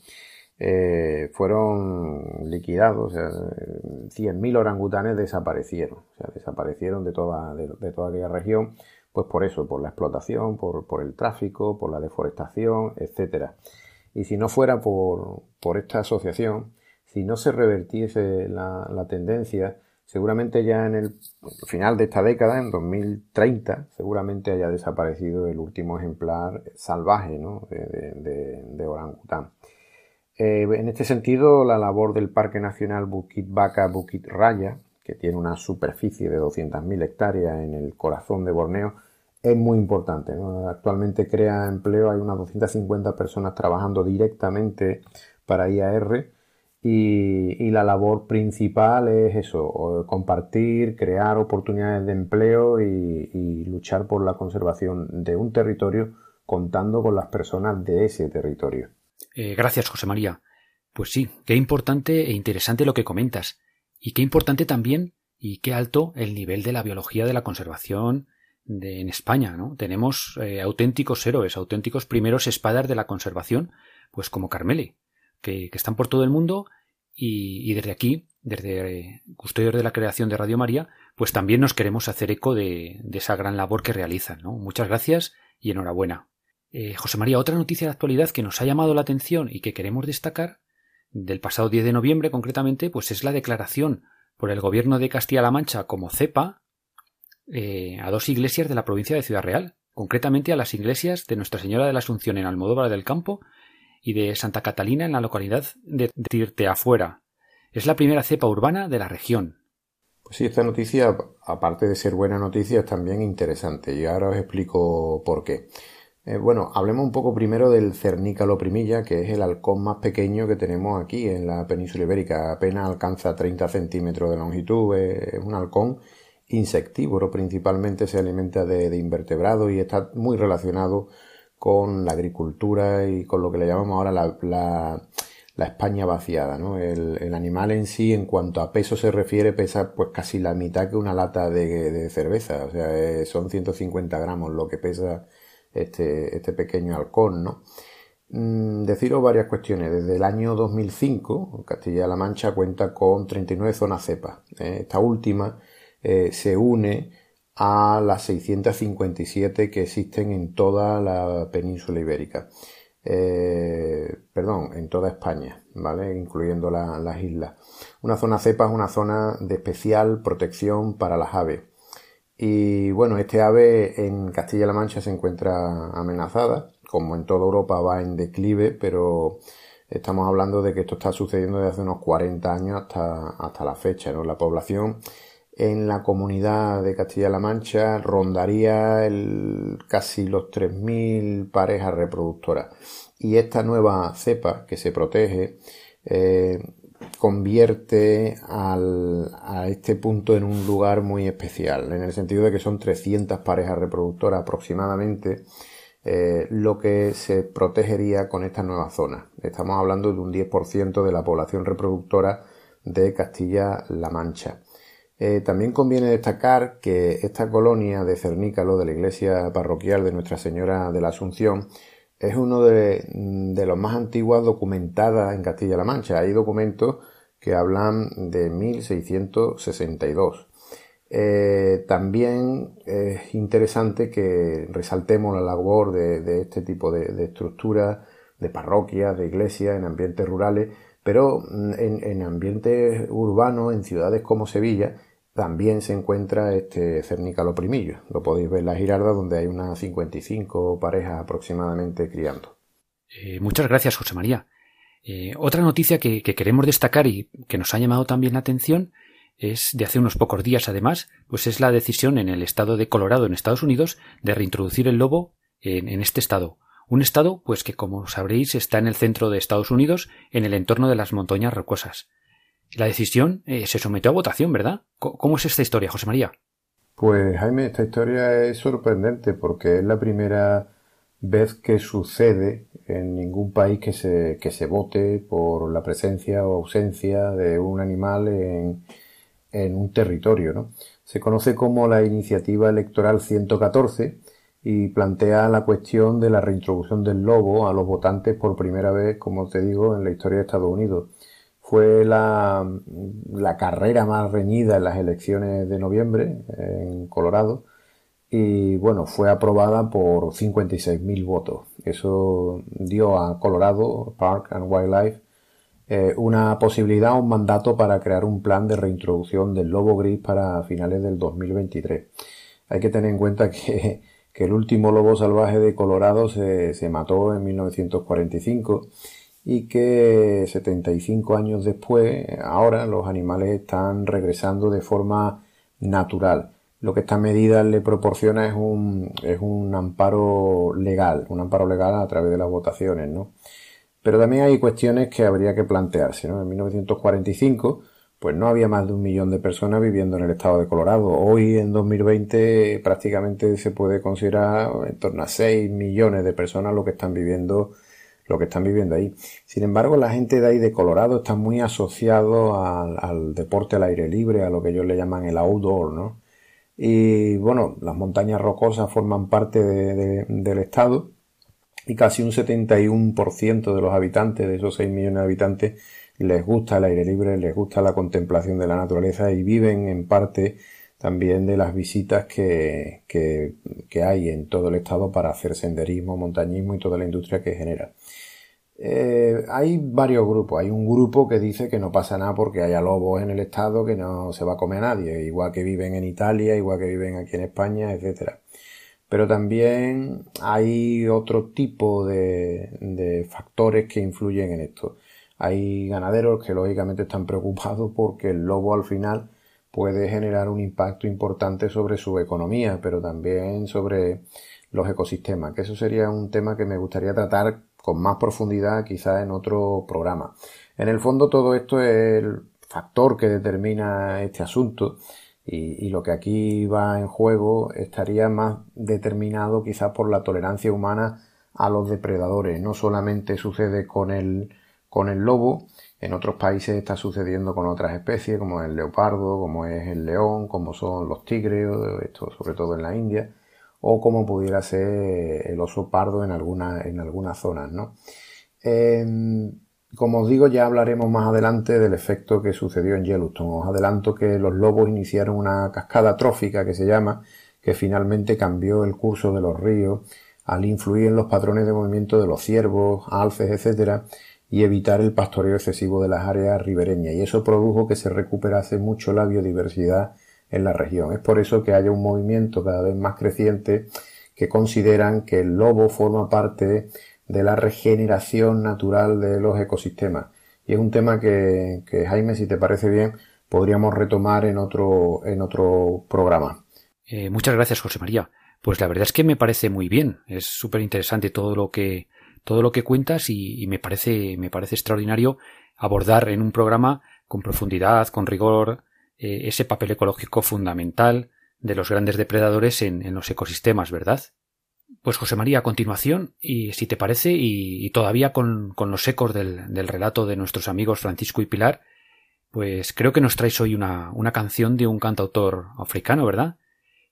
eh, fueron liquidados, o sea, 100.000 orangutanes desaparecieron, o sea, desaparecieron de toda, de, toda aquella región, pues por eso, por la explotación, por, por el tráfico, por la deforestación, etcétera. Y si no fuera por, esta asociación, si no se revertiese la, tendencia, seguramente ya en el final de esta década, en 2030, seguramente haya desaparecido el último ejemplar salvaje de, orangután. Eh, en este sentido, la labor del Parque Nacional Bukit Baka Bukit Raya, que tiene una superficie de 200.000 hectáreas en el corazón de Borneo, es muy importante. Actualmente crea empleo, hay unas 250 personas trabajando directamente para IAR y, la labor principal es eso, compartir, crear oportunidades de empleo y, luchar por la conservación de un territorio contando con las personas de ese territorio. Eh, gracias, José María. Pues sí, qué importante e interesante lo que comentas. Y qué importante también y qué alto el nivel de la biología de la conservación en España, ¿no? Tenemos eh, auténticos héroes, auténticos primeros espadas de la conservación, pues como Carmele, que, están por todo el mundo y, desde aquí, desde eh, Custodios de la Creación de Radio María, pues también nos queremos hacer eco de, esa gran labor que realizan. Muchas gracias y enhorabuena. Eh, José María, otra noticia de actualidad que nos ha llamado la atención y que queremos destacar, del pasado 10 de noviembre concretamente, pues es la declaración por el gobierno de Castilla-La Mancha como cepa eh, a dos iglesias de la provincia de Ciudad Real, concretamente a las iglesias de Nuestra Señora de la Asunción en Almodóvar del Campo y de Santa Catalina en la localidad de Tirteafuera. Es la primera cepa urbana de la región. Pues sí, esta noticia, aparte de ser buena noticia, es también interesante y ahora os explico por qué. Eh, bueno, hablemos un poco primero del cernícalo primilla, que es el halcón más pequeño que tenemos aquí en la península ibérica. Apenas alcanza 30 centímetros de longitud, es un halcón insectívoro principalmente, se alimenta de, invertebrados y está muy relacionado con la agricultura y con lo que le llamamos ahora la, España vaciada. ¿no? El, animal en sí, en cuanto a peso se refiere, pesa pues casi la mitad que una lata de, cerveza. O sea, eh, son 150 gramos lo que pesa este, este pequeño halcón. ¿no? Mm, deciros varias cuestiones. Desde el año 2005, Castilla-La Mancha cuenta con 39 zonas cepa. ¿eh? Esta última eh, se une a las 657 que existen en toda la península ibérica. Eh, perdón, en toda España, ¿vale? Incluyendo las islas. Una zona cepa es una zona de especial protección para las aves. Y bueno, este ave en Castilla-La Mancha se encuentra amenazada, como en toda Europa va en declive, pero estamos hablando de que esto está sucediendo desde hace unos 40 años hasta, hasta la fecha. ¿no? La población en la comunidad de Castilla-La Mancha rondaría el, casi los 3.000 parejas reproductoras. Y esta nueva cepa que se protege eh, convierte a este punto en un lugar muy especial, en el sentido de que son 300 parejas reproductoras aproximadamente eh, lo que se protegería con esta nueva zona. Estamos hablando de un 10% de la población reproductora de Castilla-La Mancha. Eh, también conviene destacar que esta colonia de Cernícalo de la iglesia parroquial de Nuestra Señora de la Asunción es uno de, los más antiguas documentadas en Castilla-La Mancha. Hay documentos que hablan de 1662. Eh, también es interesante que resaltemos la labor de, este tipo de, estructuras, de parroquias, de iglesias en ambientes rurales, pero mm, en, en ambientes urbanos, en ciudades como Sevilla, también se encuentra este cernícalo primillo. Lo podéis ver en la girarda donde hay unas 55 parejas aproximadamente criando. Eh, muchas gracias, José María. Eh, otra noticia que, queremos destacar y que nos ha llamado también la atención es de hace unos pocos días además, pues es la decisión en el estado de Colorado en Estados Unidos de reintroducir el lobo en, en este estado. Un estado, pues que como sabréis está en el centro de Estados Unidos, en el entorno de las montañas rocosas. La decisión eh, se sometió a votación, ¿verdad? ¿Cómo es esta historia, José María? Pues Jaime, esta historia es sorprendente porque es la primera vez que sucede en ningún país que se, que se vote por la presencia o ausencia de un animal en, en un territorio. ¿no? Se conoce como la Iniciativa Electoral 114 y plantea la cuestión de la reintroducción del lobo a los votantes por primera vez, como te digo, en la historia de Estados Unidos fue la, carrera más reñida en las elecciones de noviembre en Colorado y bueno, fue aprobada por 56.000 votos. Eso dio a Colorado, Park and Wildlife, eh, una posibilidad, un mandato para crear un plan de reintroducción del lobo gris para finales del 2023. Hay que tener en cuenta que, el último lobo salvaje de Colorado se, se mató en 1945 y que 75 años después, ahora los animales están regresando de forma natural. Lo que esta medida le proporciona es un, es un amparo legal, un amparo legal a través de las votaciones, ¿no? Pero también hay cuestiones que habría que plantearse, ¿no? En 1945, pues no había más de un millón de personas viviendo en el estado de Colorado. Hoy, en 2020, prácticamente se puede considerar en torno a 6 millones de personas lo que están viviendo lo que están viviendo ahí. Sin embargo, la gente de ahí de Colorado está muy asociado al, deporte al aire libre, a lo que ellos le llaman el outdoor, ¿no? Y bueno, las montañas rocosas forman parte del estado y casi un 71% de los habitantes, de esos 6 millones de habitantes, les gusta el aire libre, les gusta la contemplación de la naturaleza y viven en parte también de las visitas que, que, hay en todo el estado para hacer senderismo, montañismo y toda la industria que genera. Eh, hay varios grupos. Hay un grupo que dice que no pasa nada porque haya lobos en el estado, que no se va a comer a nadie, igual que viven en Italia, igual que viven aquí en España, etcétera. Pero también hay otro tipo de, de factores que influyen en esto. Hay ganaderos que lógicamente están preocupados porque el lobo al final puede generar un impacto importante sobre su economía, pero también sobre los ecosistemas, que eso sería un tema que me gustaría tratar con más profundidad quizás en otro programa. En el fondo todo esto es el factor que determina este asunto y, lo que aquí va en juego estaría más determinado quizás por la tolerancia humana a los depredadores. No solamente sucede con el, con el lobo, en otros países está sucediendo con otras especies, como el leopardo, como es el león, como son los tigres, esto sobre todo en la India, o como pudiera ser el oso pardo en, alguna, en algunas zonas, ¿no? Em, como os digo, ya hablaremos más adelante del efecto que sucedió en Yellowstone. Os adelanto que los lobos iniciaron una cascada trófica que se llama, que finalmente cambió el curso de los ríos al influir en los patrones de movimiento de los ciervos, alces, etcétera, y evitar el pastoreo excesivo de las áreas ribereñas y eso produjo que se recuperase mucho la biodiversidad en la región. Es por eso que haya un movimiento cada vez más creciente que consideran que el lobo forma parte de la regeneración natural de los ecosistemas. Y es un tema que, Jaime, si te parece bien, podríamos retomar en otro, en otro programa. Eh, muchas gracias, José María. Pues la verdad es que me parece muy bien. Es súper interesante todo lo que, todo lo que cuentas y, me parece, me parece extraordinario abordar en un programa con profundidad, con rigor, eh, ese papel ecológico fundamental de los grandes depredadores en, los ecosistemas, ¿verdad? Pues José María, a continuación, y si te parece, y, todavía con, los ecos del, del, relato de nuestros amigos Francisco y Pilar, pues creo que nos traes hoy una, una canción de un cantautor africano, ¿verdad?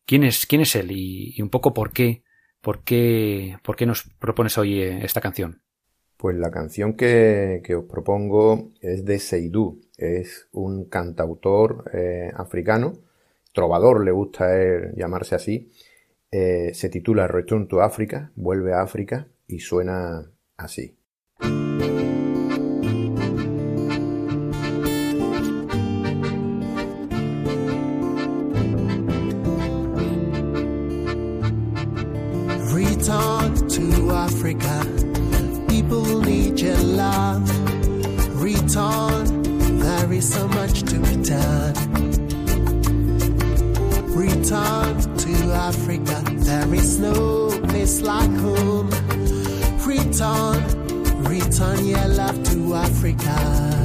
¿Quién es, quién es él y, un poco por qué, por qué, por qué nos propones hoy eh, esta canción? Pues la canción que, os propongo es de Seydou, es un cantautor eh, africano, trovador le gusta llamarse así, eh, se titula Return to Africa, vuelve a África y suena así. Is so much to done. Return to Africa, there is no place like home. Return, return your love to Africa.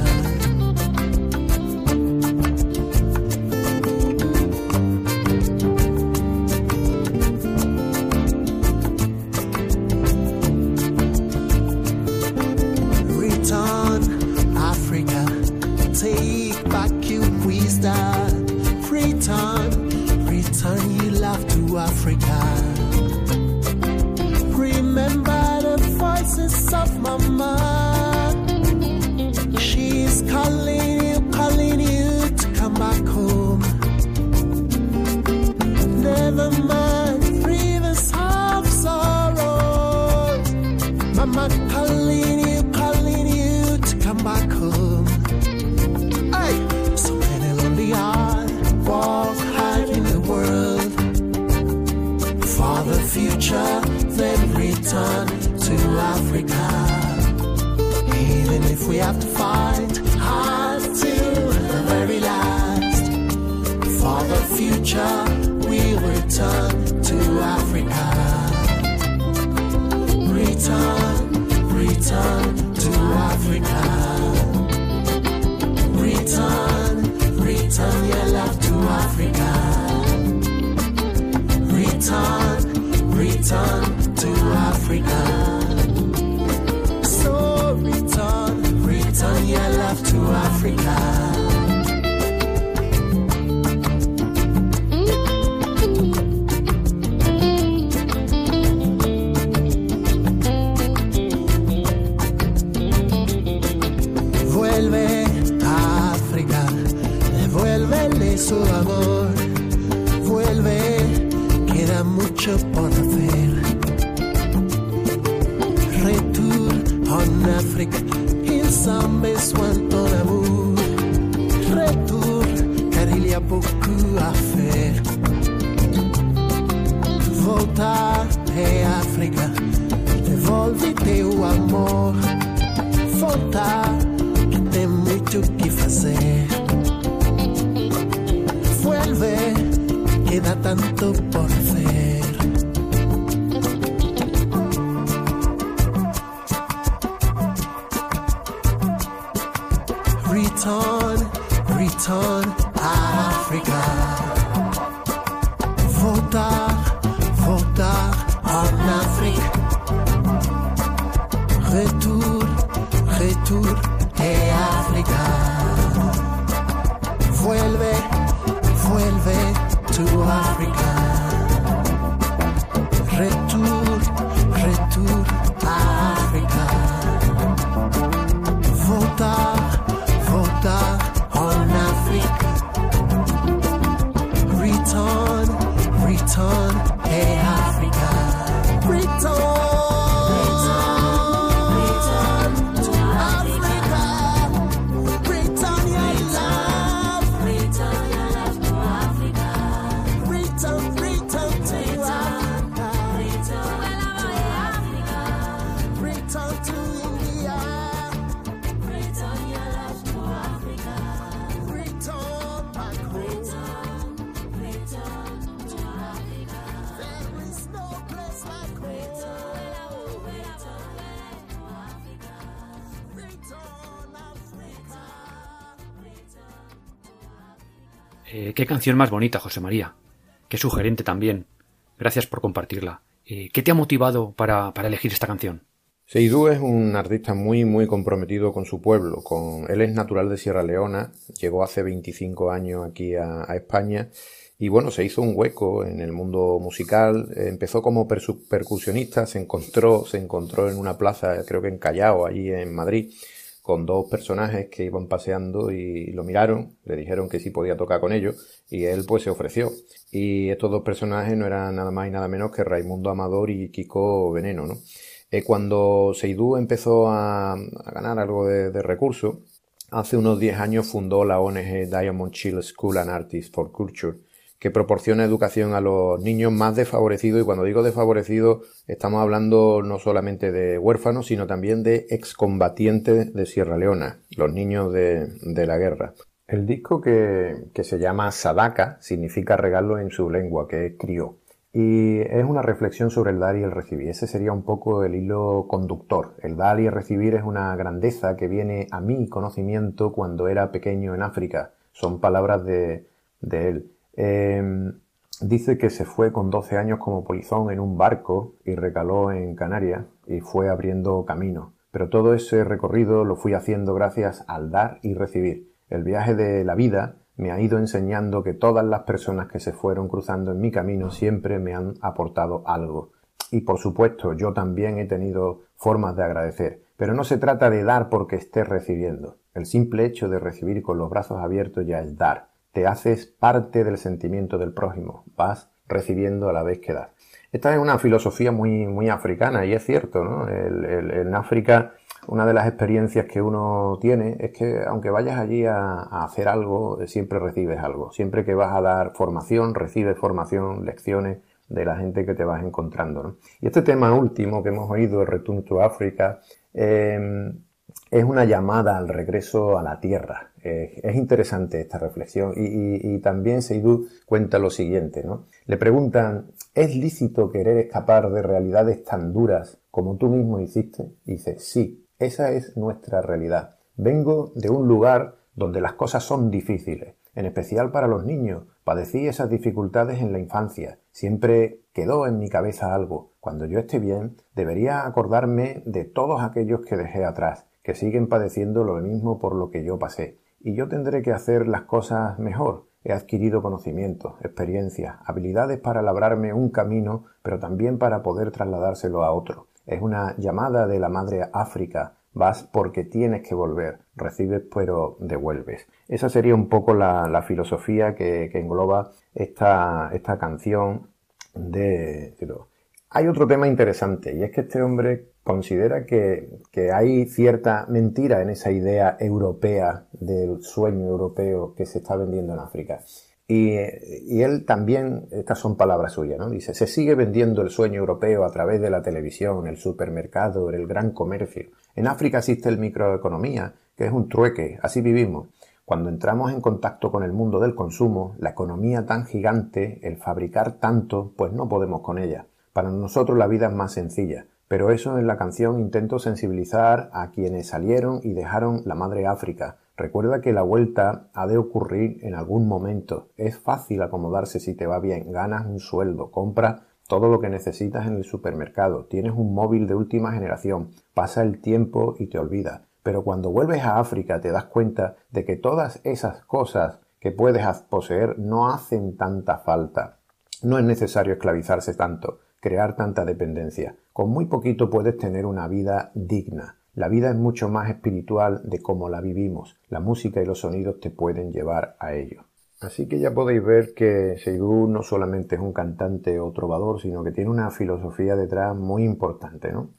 Qué canción más bonita, José María. Qué sugerente también. Gracias por compartirla. Eh, ¿Qué te ha motivado para, elegir esta canción? Seydou es un artista muy, muy comprometido con su pueblo. Con... Él es natural de Sierra Leona, llegó hace 25 años aquí a, España y bueno, se hizo un hueco en el mundo musical. Empezó como percusionista, se encontró, se encontró en una plaza, creo que en Callao, allí en Madrid, con dos personajes que iban paseando y lo miraron, le dijeron que sí podía tocar con ellos y él pues se ofreció. Y estos dos personajes no eran nada más y nada menos que Raimundo Amador y Kiko Veneno, ¿no? Eh, cuando Seidú empezó a, ganar algo de, de recursos, hace unos 10 años fundó la ONG Diamond Chill School and Artists for Culture, que proporciona educación a los niños más desfavorecidos y cuando digo desfavorecidos estamos hablando no solamente de huérfanos sino también de excombatientes de Sierra Leona, los niños de, la guerra. El disco que, se llama Sadaka significa regalo en su lengua, que es crió. Y es una reflexión sobre el dar y el recibir. Ese sería un poco el hilo conductor. El dar y el recibir es una grandeza que viene a mi conocimiento cuando era pequeño en África. Son palabras de, de él. Em, dice que se fue con 12 años como polizón en un barco y recaló en Canarias y fue abriendo camino. Pero todo ese recorrido lo fui haciendo gracias al dar y recibir. El viaje de la vida me ha ido enseñando que todas las personas que se fueron cruzando en mi camino siempre me han aportado algo. Y por supuesto, yo también he tenido formas de agradecer. Pero no se trata de dar porque estés recibiendo. El simple hecho de recibir con los brazos abiertos ya es dar te haces parte del sentimiento del prójimo, vas recibiendo a la vez que das. Esta es una filosofía muy, muy africana y es cierto, ¿no? en África una de las experiencias que uno tiene es que aunque vayas allí a, hacer algo, siempre recibes algo. Siempre que vas a dar formación, recibes formación, lecciones de la gente que te vas encontrando. Y este tema último que hemos oído, el Return to Africa, eh, es una llamada al regreso a la tierra. Eh, es interesante esta reflexión y, también Seydou cuenta lo siguiente, ¿no? Le preguntan, ¿es lícito querer escapar de realidades tan duras como tú mismo hiciste? Dice, sí, esa es nuestra realidad. Vengo de un lugar donde las cosas son difíciles, en especial para los niños. Padecí esas dificultades en la infancia. Siempre quedó en mi cabeza algo. Cuando yo esté bien, debería acordarme de todos aquellos que dejé atrás que siguen padeciendo lo mismo por lo que yo pasé. Y yo tendré que hacer las cosas mejor. He adquirido conocimientos, experiencias, habilidades para labrarme un camino, pero también para poder trasladárselo a otro. Es una llamada de la madre África. Vas porque tienes que volver. Recibes pero devuelves. Esa sería un poco la, filosofía que, engloba esta, esta canción de... Hay otro tema interesante y es que este hombre considera que, hay cierta mentira en esa idea europea del sueño europeo que se está vendiendo en África. Y, él también, estas son palabras suyas, ¿no? Dice, se sigue vendiendo el sueño europeo a través de la televisión, el supermercado, el gran comercio. En África existe el microeconomía, que es un trueque, así vivimos. Cuando entramos en contacto con el mundo del consumo, la economía tan gigante, el fabricar tanto, pues no podemos con ella. Para nosotros la vida es más sencilla. Pero eso en la canción intento sensibilizar a quienes salieron y dejaron la madre África. Recuerda que la vuelta ha de ocurrir en algún momento. Es fácil acomodarse si te va bien. Ganas un sueldo, compras todo lo que necesitas en el supermercado, tienes un móvil de última generación, pasa el tiempo y te olvidas. Pero cuando vuelves a África te das cuenta de que todas esas cosas que puedes poseer no hacen tanta falta. No es necesario esclavizarse tanto crear tanta dependencia. Con muy poquito puedes tener una vida digna. La vida es mucho más espiritual de cómo la vivimos. La música y los sonidos te pueden llevar a ello. Así que ya podéis ver que Seydou no solamente es un cantante o trovador, sino que tiene una filosofía detrás muy importante, ¿no?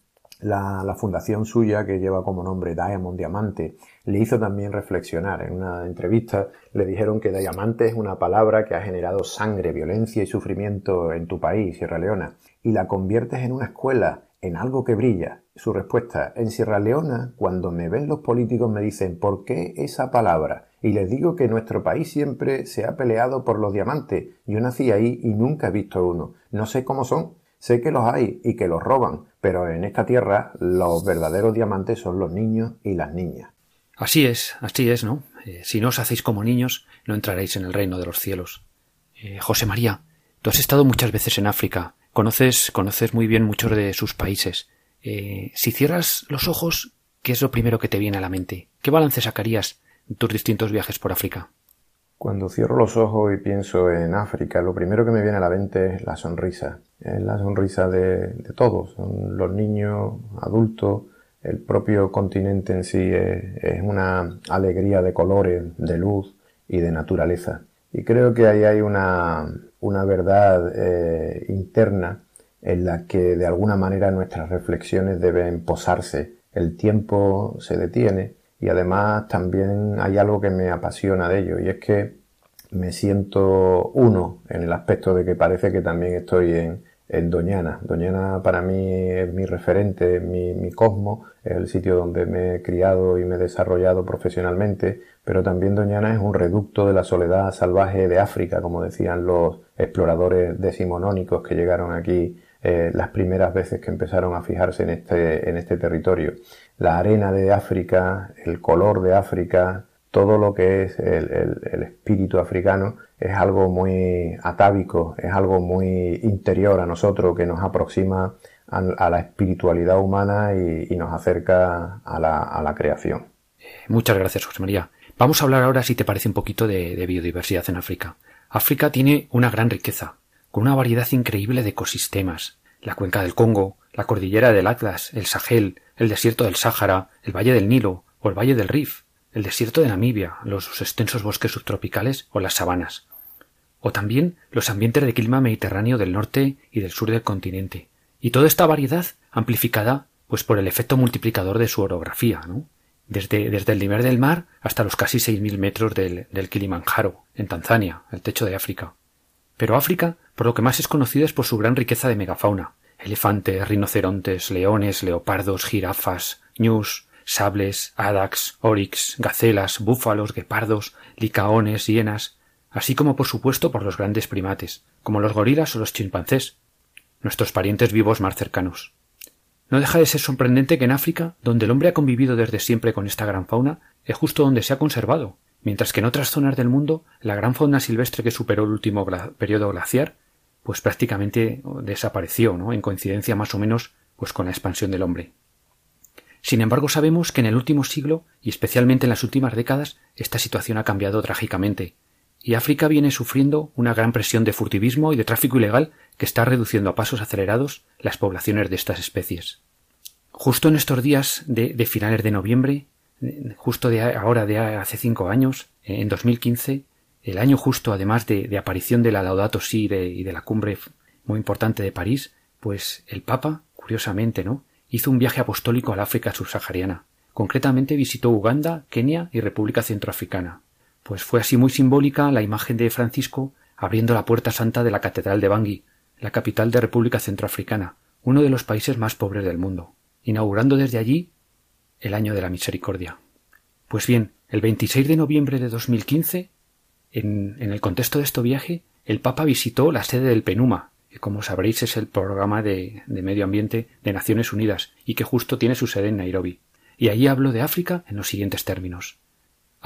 La, fundación suya, que lleva como nombre Diamond Diamante, le hizo también reflexionar. En una entrevista le dijeron que diamante es una palabra que ha generado sangre, violencia y sufrimiento en tu país, Sierra Leona, y la conviertes en una escuela, en algo que brilla. Su respuesta, en Sierra Leona, cuando me ven los políticos me dicen ¿por qué esa palabra? Y les digo que nuestro país siempre se ha peleado por los diamantes. Yo nací ahí y nunca he visto uno. No sé cómo son, Sé que los hay y que los roban, pero en esta tierra los verdaderos diamantes son los niños y las niñas. Así es, así es, ¿no? Eh, si no os hacéis como niños, no entraréis en el reino de los cielos. Eh, José María, tú has estado muchas veces en África, conoces, conoces muy bien muchos de sus países. Eh, si cierras los ojos, ¿qué es lo primero que te viene a la mente? ¿Qué balance sacarías en tus distintos viajes por África? Cuando cierro los ojos y pienso en África, lo primero que me viene a la mente es la sonrisa. Es la sonrisa de, todos, los niños, adultos, el propio continente en sí es, una alegría de colores, de luz y de naturaleza. Y creo que ahí hay una, verdad eh, interna en la que de alguna manera nuestras reflexiones deben posarse. El tiempo se detiene y además también hay algo que me apasiona de ello y es que me siento uno en el aspecto de que parece que también estoy en, en Doñana. Doñana para mí es mi referente, mi, mi cosmo, es el sitio donde me he criado y me he desarrollado profesionalmente, pero también Doñana es un reducto de la soledad salvaje de África, como decían los exploradores decimonónicos que llegaron aquí eh, las primeras veces que empezaron a fijarse en este, en este territorio. La arena de África, el color de África, todo lo que es el, espíritu africano es algo muy atávico, es algo muy interior a nosotros que nos aproxima a, la espiritualidad humana y, nos acerca a la, a la, creación. Muchas gracias, José María. Vamos a hablar ahora, si te parece, un poquito de, biodiversidad en África. África tiene una gran riqueza, con una variedad increíble de ecosistemas. La cuenca del Congo, la cordillera del Atlas, el Sahel, el desierto del Sáhara, el valle del Nilo o el valle del Rif el desierto de Namibia, los extensos bosques subtropicales o las sabanas, o también los ambientes de clima mediterráneo del norte y del sur del continente, y toda esta variedad amplificada pues por el efecto multiplicador de su orografía, ¿no? Desde, desde el nivel del mar hasta los casi seis mil metros del, del Kilimanjaro, en Tanzania, el techo de África. Pero África, por lo que más es conocida es por su gran riqueza de megafauna, elefantes, rinocerontes, leones, leopardos, jirafas, ñus, sables, adax, oryx, gacelas, búfalos, guepardos, licaones, hienas, así como por supuesto por los grandes primates, como los gorilas o los chimpancés, nuestros parientes vivos más cercanos. No deja de ser sorprendente que en África, donde el hombre ha convivido desde siempre con esta gran fauna, es justo donde se ha conservado, mientras que en otras zonas del mundo la gran fauna silvestre que superó el último periodo glaciar, pues prácticamente desapareció, ¿no? En coincidencia más o menos pues con la expansión del hombre. Sin embargo, sabemos que en el último siglo, y especialmente en las últimas décadas, esta situación ha cambiado trágicamente, y África viene sufriendo una gran presión de furtivismo y de tráfico ilegal que está reduciendo a pasos acelerados las poblaciones de estas especies. Justo en estos días de, finales de noviembre, justo de ahora de hace cinco años, en 2015, el año justo además de, aparición de la Laudato Si y de la cumbre muy importante de París, pues el Papa, curiosamente, ¿no? hizo un viaje apostólico al África subsahariana. Concretamente visitó Uganda, Kenia y República Centroafricana. Pues fue así muy simbólica la imagen de Francisco abriendo la puerta santa de la Catedral de Bangui, la capital de República Centroafricana, uno de los países más pobres del mundo, inaugurando desde allí el año de la misericordia. Pues bien, el 26 de noviembre de 2015, en, en el contexto de este viaje, el Papa visitó la sede del PENUMA, que como sabréis es el programa de, medio ambiente de Naciones Unidas y que justo tiene su sede en Nairobi. Y allí hablo de África en los siguientes términos.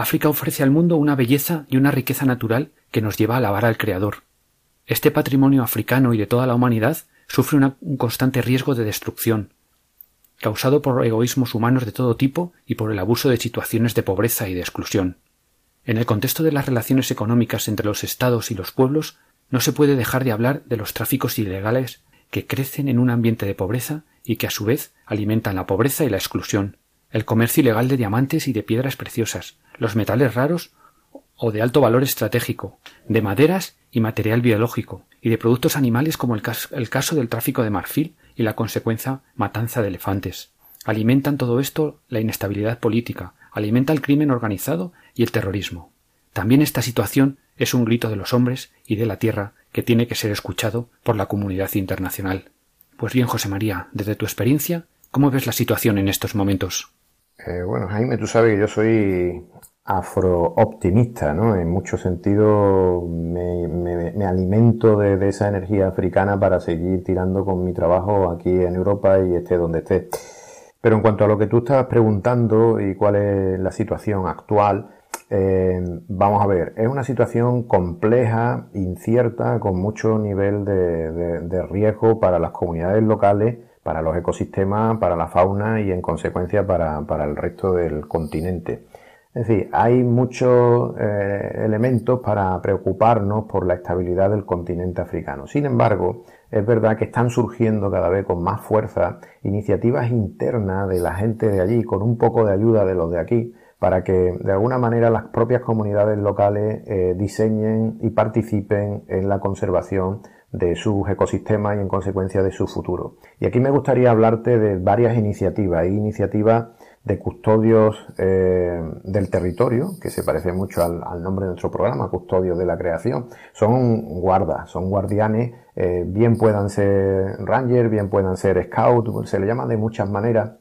África ofrece al mundo una belleza y una riqueza natural que nos lleva a alabar al Creador. Este patrimonio africano y de toda la humanidad sufre un constante riesgo de destrucción, causado por egoísmos humanos de todo tipo y por el abuso de situaciones de pobreza y de exclusión. En el contexto de las relaciones económicas entre los estados y los pueblos no se puede dejar de hablar de los tráficos ilegales que crecen en un ambiente de pobreza y que a su vez alimentan la pobreza y la exclusión, el comercio ilegal de diamantes y de piedras preciosas, los metales raros o de alto valor estratégico, de maderas y material biológico, y de productos animales como el caso, el caso del tráfico de marfil y la consecuencia matanza de elefantes. Alimentan todo esto la inestabilidad política, alimenta el crimen organizado y el terrorismo. También esta situación es un grito de los hombres y de la tierra que tiene que ser escuchado por la comunidad internacional. Pues bien, José María, desde tu experiencia, ¿cómo ves la situación en estos momentos? Eh, bueno, Jaime, tú sabes que yo soy afro-optimista, ¿no? En muchos sentidos me, alimento de, esa energía africana para seguir tirando con mi trabajo aquí en Europa y esté donde esté. Pero en cuanto a lo que tú estabas preguntando y cuál es la situación actual, eh, vamos a ver, es una situación compleja, incierta, con mucho nivel de, riesgo para las comunidades locales, para los ecosistemas, para la fauna y en consecuencia para, el resto del continente. Es decir, hay muchos eh, elementos para preocuparnos por la estabilidad del continente africano. Sin embargo, es verdad que están surgiendo cada vez con más fuerza iniciativas internas de la gente de allí, con un poco de ayuda de los de aquí, para que de alguna manera las propias comunidades locales eh, diseñen y participen en la conservación de sus ecosistemas y en consecuencia de su futuro. Y aquí me gustaría hablarte de varias iniciativas. Hay iniciativas de custodios eh, del territorio, que se parece mucho al, nombre de nuestro programa, custodios de la creación. Son guardas, son guardianes, eh, bien puedan ser ranger, bien puedan ser scout, se le llama de muchas maneras,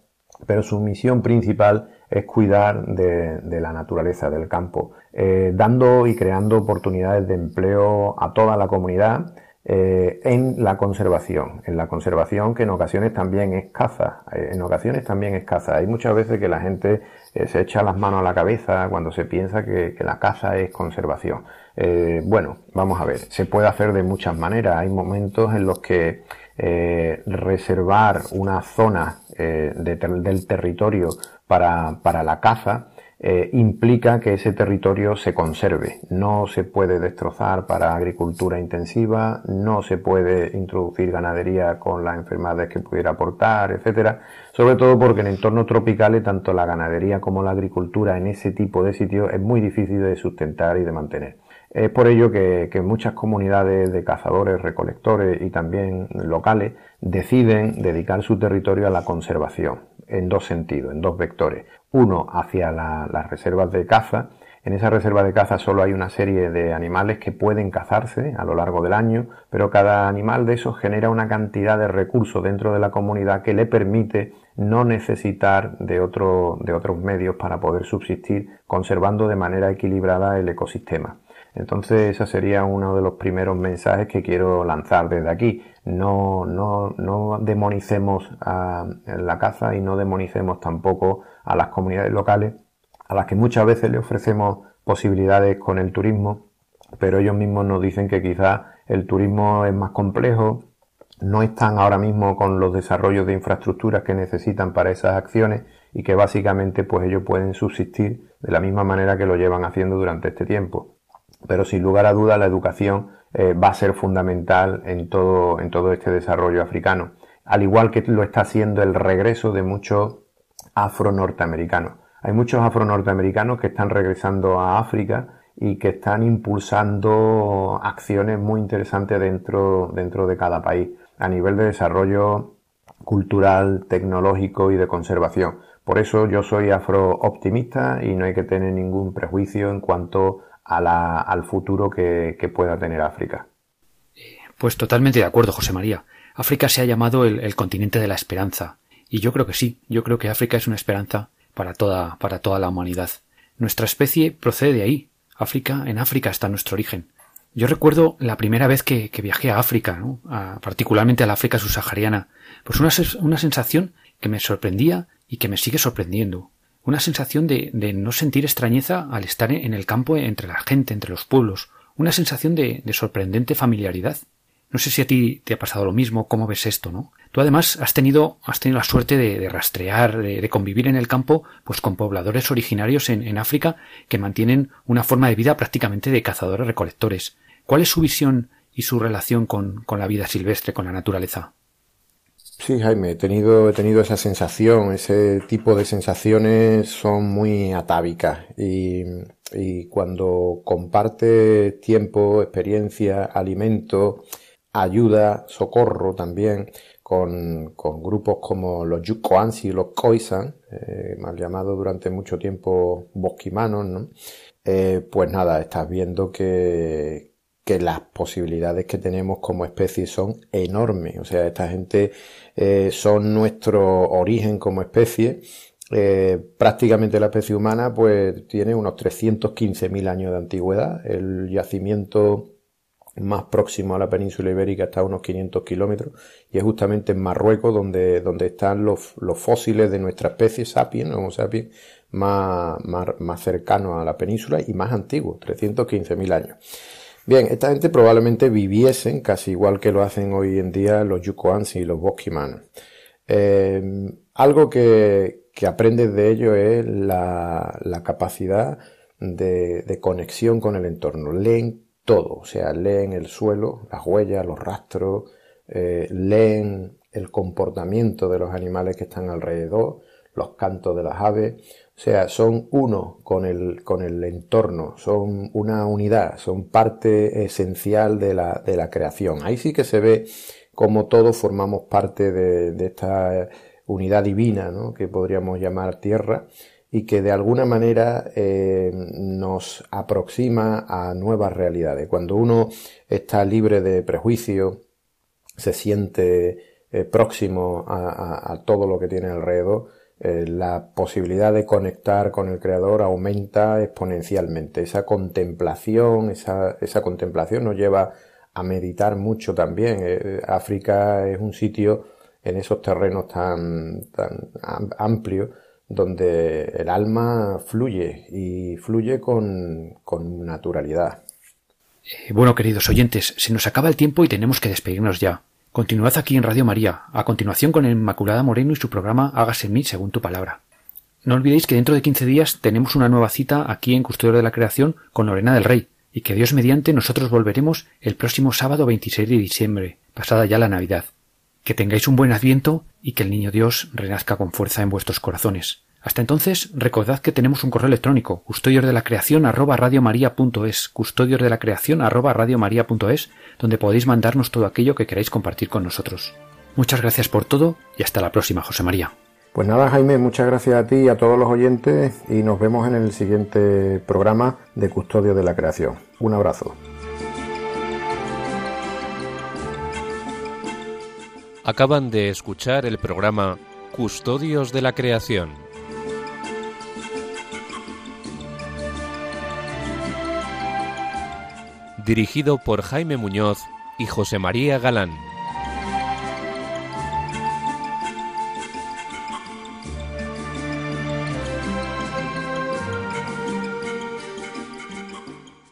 pero su misión principal es cuidar de, la naturaleza, del campo, eh, dando y creando oportunidades de empleo a toda la comunidad eh, en la conservación, en la conservación que en ocasiones también es caza, eh, en ocasiones también es caza. Hay muchas veces que la gente se echa las manos a la cabeza cuando se piensa que, la caza es conservación. bueno, vamos a ver, se puede hacer de muchas maneras. Hay momentos en los que reservar una zona del territorio para, la caza eh, implica que ese territorio se conserve. No se puede destrozar para agricultura intensiva, no se puede introducir ganadería con las enfermedades que pudiera aportar, etcétera. Sobre todo porque en entornos tropicales tanto la ganadería como la agricultura en ese tipo de sitios es muy difícil de sustentar y de mantener. Es por ello que, muchas comunidades de cazadores, recolectores y también locales deciden dedicar su territorio a la conservación en dos sentidos, en dos vectores. Uno hacia las reservas de caza. En esa reserva de caza solo hay una serie de animales que pueden cazarse a lo largo del año, pero cada animal de esos genera una cantidad de recursos dentro de la comunidad que le permite no necesitar de otros medios para poder subsistir, conservando de manera equilibrada el ecosistema. Entonces, ese sería uno de los primeros mensajes que quiero lanzar desde aquí. No, no, no demonicemos a la caza y no demonicemos tampoco a las comunidades locales, a las que muchas veces le ofrecemos posibilidades con el turismo, pero ellos mismos nos dicen que quizás el turismo es más complejo, no están ahora mismo con los desarrollos de infraestructuras que necesitan para esas acciones y que básicamente pues ellos pueden subsistir de la misma manera que lo llevan haciendo durante este tiempo pero sin lugar a duda la educación eh, va a ser fundamental en todo, en todo este desarrollo africano, al igual que lo está haciendo el regreso de muchos afro-norteamericanos. Hay muchos afro-norteamericanos que están regresando a África y que están impulsando acciones muy interesantes dentro, dentro de cada país a nivel de desarrollo cultural, tecnológico y de conservación. Por eso yo soy afro-optimista y no hay que tener ningún prejuicio en cuanto al futuro que, pueda tener África. Pues totalmente de acuerdo, José María. África se ha llamado el, continente de la esperanza. Y yo creo que sí, yo creo que África es una esperanza para toda, para toda la humanidad. Nuestra especie procede de ahí. África, en África está nuestro origen. Yo recuerdo la primera vez que, viajé a África, particularmente a la África subsahariana, pues una, una sensación que me sorprendía y que me sigue sorprendiendo una sensación de, de, no sentir extrañeza al estar en el campo entre la gente, entre los pueblos, una sensación de, de, sorprendente familiaridad. No sé si a ti te ha pasado lo mismo, cómo ves esto, ¿no? Tú además has tenido, has tenido la suerte de, rastrear, de, convivir en el campo, pues con pobladores originarios en, en África que mantienen una forma de vida prácticamente de cazadores recolectores. ¿Cuál es su visión y su relación con, con la vida silvestre, con la naturaleza? Sí, Jaime, he tenido, he tenido esa sensación, ese tipo de sensaciones son muy atávicas y, y cuando comparte tiempo, experiencia, alimento, ayuda, socorro también con, con grupos como los Yukoansi y los Khoisan, eh, mal llamados durante mucho tiempo bosquimanos, ¿no? Eh, pues nada, estás viendo que, que las posibilidades que tenemos como especie son enormes. O sea, esta gente eh, son nuestro origen como especie. Eh, prácticamente la especie humana pues tiene unos 315.000 años de antigüedad. El yacimiento más próximo a la península ibérica está a unos 500 kilómetros y es justamente en Marruecos donde, donde están los, los fósiles de nuestra especie sapiens, Homo sapiens, más, más, más cercanos a la península y más antiguos, 315.000 años. Bien, esta gente probablemente viviesen casi igual que lo hacen hoy en día los Yukoansi y los Boskiman. Eh, algo que, que aprendes de ello es la, capacidad de, de, conexión con el entorno. Leen todo, o sea, leen el suelo, las huellas, los rastros, eh, leen el comportamiento de los animales que están alrededor, los cantos de las aves, o sea, son uno con el, con el entorno, son una unidad, son parte esencial de la, de la creación. Ahí sí que se ve como todos formamos parte de, de esta unidad divina, ¿no? que podríamos llamar tierra, y que de alguna manera eh, nos aproxima a nuevas realidades. Cuando uno está libre de prejuicio, se siente eh, próximo a, a, a, todo lo que tiene alrededor, eh, la posibilidad de conectar con el creador aumenta exponencialmente. Esa contemplación, esa, esa contemplación nos lleva a meditar mucho también. Eh, África es un sitio en esos terrenos tan, tan amplios donde el alma fluye y fluye con, con naturalidad. Eh, bueno, queridos oyentes, se nos acaba el tiempo y tenemos que despedirnos ya. Continuad aquí en Radio María, a continuación con Inmaculada Moreno y su programa Hágase en mí según tu palabra. No olvidéis que dentro de 15 días tenemos una nueva cita aquí en Custodio de la Creación con Lorena del Rey, y que Dios mediante nosotros volveremos el próximo sábado 26 de diciembre, pasada ya la Navidad. Que tengáis un buen adviento y que el Niño Dios renazca con fuerza en vuestros corazones. Hasta entonces, recordad que tenemos un correo electrónico, custodios de la creación arroba radiomaria.es, custodios de la creación arroba radiomaria.es, donde podéis mandarnos todo aquello que queráis compartir con nosotros. Muchas gracias por todo y hasta la próxima, José María. Pues nada, Jaime, muchas gracias a ti y a todos los oyentes y nos vemos en el siguiente programa de Custodio de la Creación. Un abrazo. Acaban de escuchar el programa Custodios de la Creación dirigido por Jaime Muñoz y José María Galán.